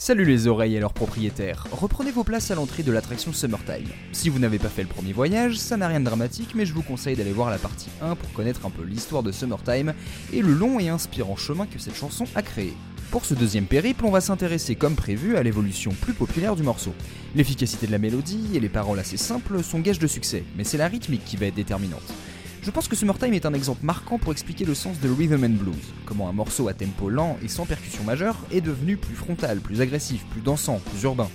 Salut les oreilles et leurs propriétaires, reprenez vos places à l'entrée de l'attraction Summertime. Si vous n'avez pas fait le premier voyage, ça n'a rien de dramatique, mais je vous conseille d'aller voir la partie 1 pour connaître un peu l'histoire de Summertime et le long et inspirant chemin que cette chanson a créé. Pour ce deuxième périple, on va s'intéresser comme prévu à l'évolution plus populaire du morceau. L'efficacité de la mélodie et les paroles assez simples sont gages de succès, mais c'est la rythmique qui va être déterminante. Je pense que Summertime est un exemple marquant pour expliquer le sens de rhythm and blues, comment un morceau à tempo lent et sans percussion majeure est devenu plus frontal, plus agressif, plus dansant, plus urbain.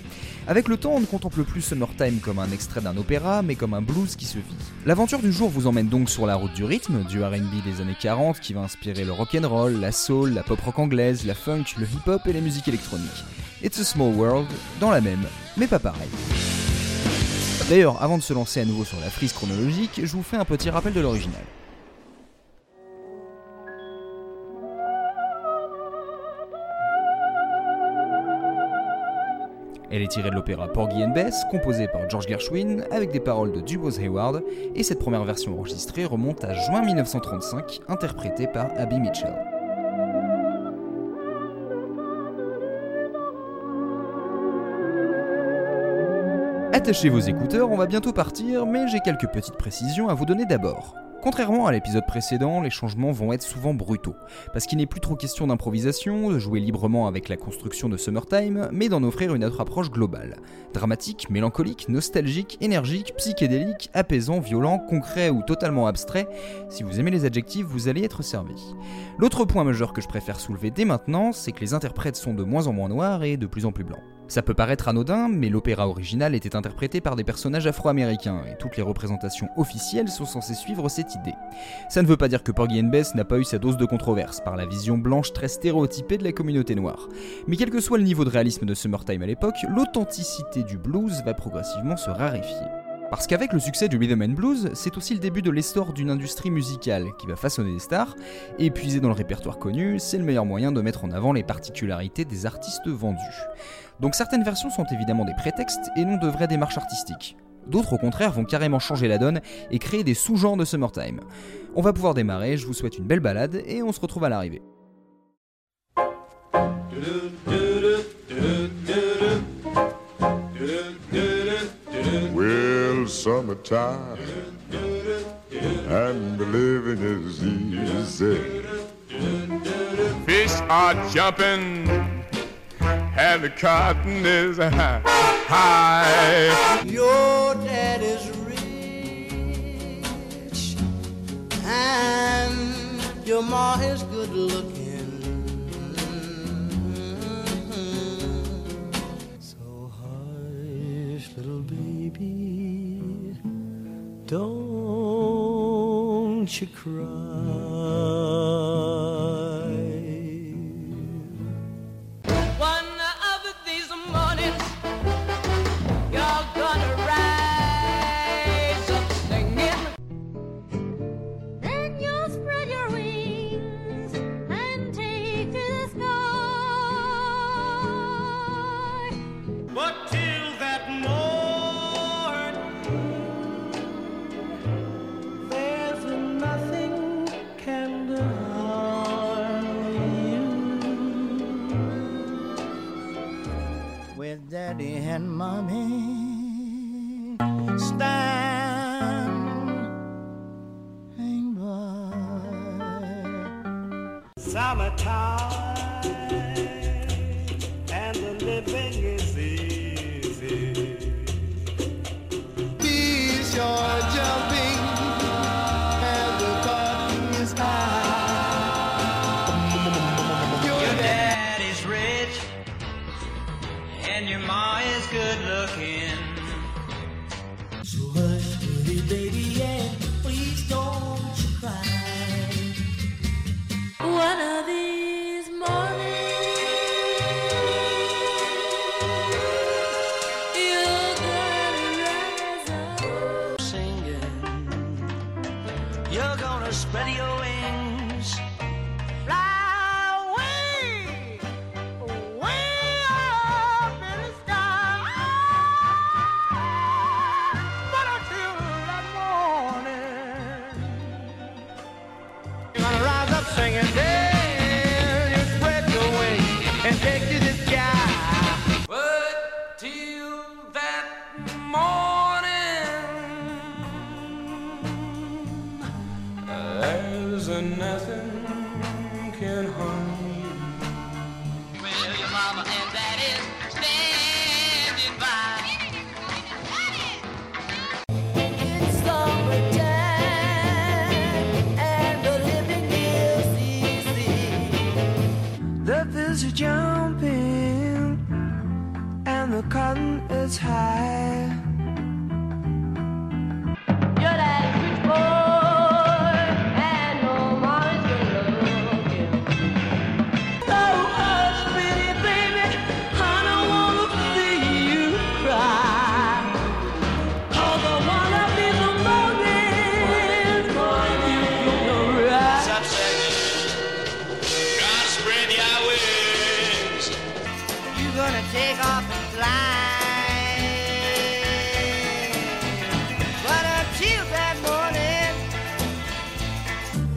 Avec le temps, on ne contemple plus Summertime comme un extrait d'un opéra, mais comme un blues qui se vit. L'aventure du jour vous emmène donc sur la route du rythme, du R&B des années 40 qui va inspirer le rock'n'roll, la soul, la pop rock anglaise, la funk, le hip-hop et la musique électronique. It's a small world, dans la même, mais pas pareil. D'ailleurs, avant de se lancer à nouveau sur la frise chronologique, je vous fais un petit rappel de l'original. Elle est tirée de l'opéra Porgy and Bess, composé par George Gershwin, avec des paroles de Dubois Hayward, et cette première version enregistrée remonte à juin 1935, interprétée par Abby Mitchell. Attachez vos écouteurs, on va bientôt partir, mais j'ai quelques petites précisions à vous donner d'abord. Contrairement à l'épisode précédent, les changements vont être souvent brutaux, parce qu'il n'est plus trop question d'improvisation, de jouer librement avec la construction de Summertime, mais d'en offrir une autre approche globale. Dramatique, mélancolique, nostalgique, énergique, psychédélique, apaisant, violent, concret ou totalement abstrait, si vous aimez les adjectifs, vous allez être servi. L'autre point majeur que je préfère soulever dès maintenant, c'est que les interprètes sont de moins en moins noirs et de plus en plus blancs. Ça peut paraître anodin, mais l'opéra original était interprété par des personnages afro-américains, et toutes les représentations officielles sont censées suivre cette idée. Ça ne veut pas dire que Porgy and Bess n'a pas eu sa dose de controverse, par la vision blanche très stéréotypée de la communauté noire. Mais quel que soit le niveau de réalisme de Summertime à l'époque, l'authenticité du blues va progressivement se raréfier. Parce qu'avec le succès du rhythm and blues, c'est aussi le début de l'essor d'une industrie musicale qui va façonner des stars, et puiser dans le répertoire connu, c'est le meilleur moyen de mettre en avant les particularités des artistes vendus. Donc certaines versions sont évidemment des prétextes et non de vraies démarches artistiques. D'autres au contraire vont carrément changer la donne et créer des sous-genres de Summertime. On va pouvoir démarrer, je vous souhaite une belle balade et on se retrouve à l'arrivée. Summertime and the living is easy. Fish are jumping and the cotton is high. high. Your daddy's rich and your ma is good looking. Don't you cry. Summertime and the living is easy. Bees are jumping and the cotton is high. Your daddy's rich and your ma is good looking. lies and nothing can harm me. Well, your mama and daddy standing by. The fields are jumping and the cotton is high. Take off and fly. But until that morning,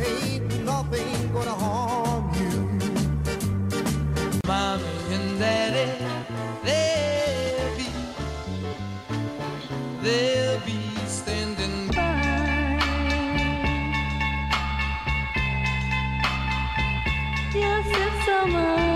ain't nothing gonna harm you. Mommy and daddy, they'll be, they'll be standing by. Yes, it's summertime.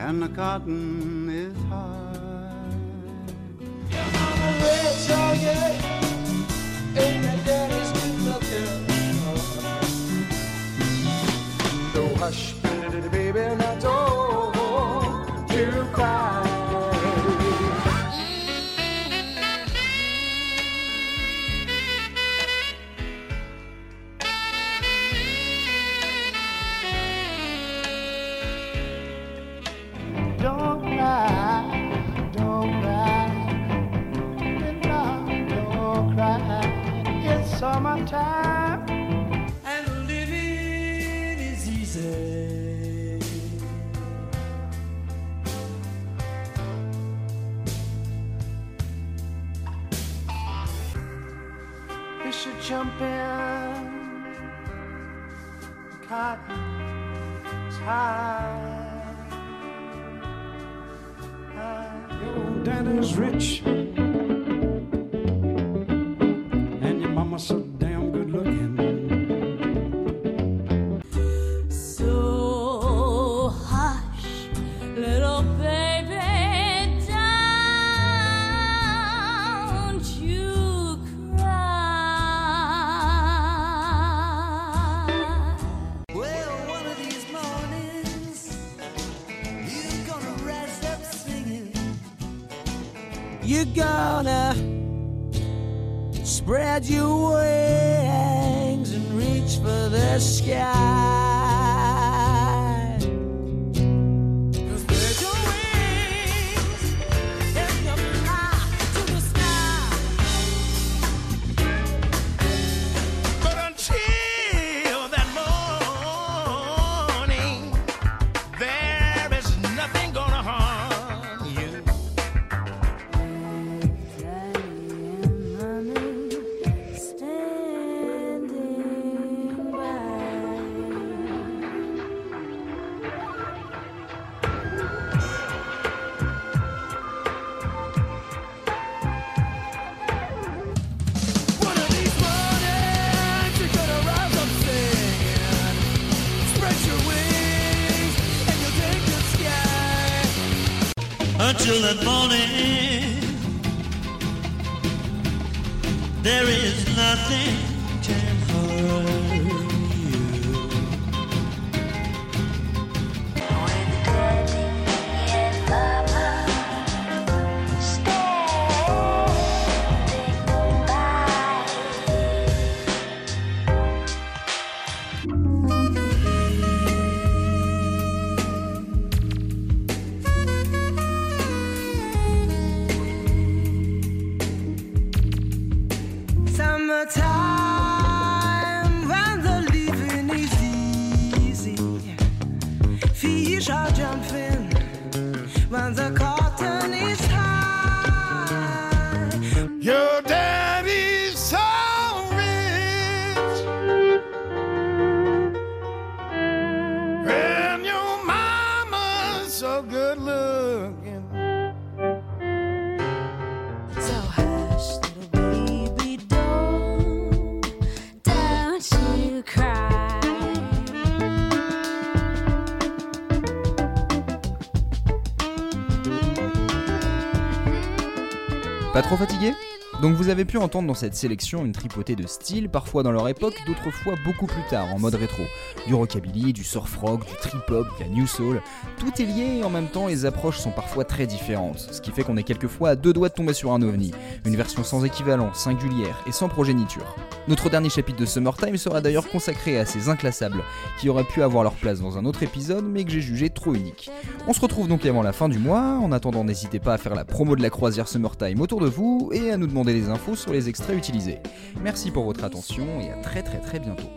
and the cotton is high. Your mama rich, oh yeah, and your daddy's good looking. Oh. So hush, baby, now don't. You should jump in. Cotton's high. Your daddy's rich spread your wings and reach for the sky. Until that morning. There is nothing Your daddy's so rich, and your mama's so good looking. So hush, little baby, don't, don't you cry. Pas trop fatigué? Donc vous avez pu entendre dans cette sélection une tripotée de styles, parfois dans leur époque, d'autres fois beaucoup plus tard, en mode rétro. Du rockabilly, du surf rock, du trip-hop, de la new soul. Tout est lié et en même temps les approches sont parfois très différentes, ce qui fait qu'on est quelquefois à deux doigts de tomber sur un ovni. Une version sans équivalent, singulière et sans progéniture. Notre dernier chapitre de Summertime sera d'ailleurs consacré à ces inclassables, qui auraient pu avoir leur place dans un autre épisode mais que j'ai jugé trop unique. On se retrouve donc avant la fin du mois, en attendant n'hésitez pas à faire la promo de la croisière Summertime autour de vous et à nous demander des infos sur les extraits utilisés. Merci pour votre attention et à très très très bientôt.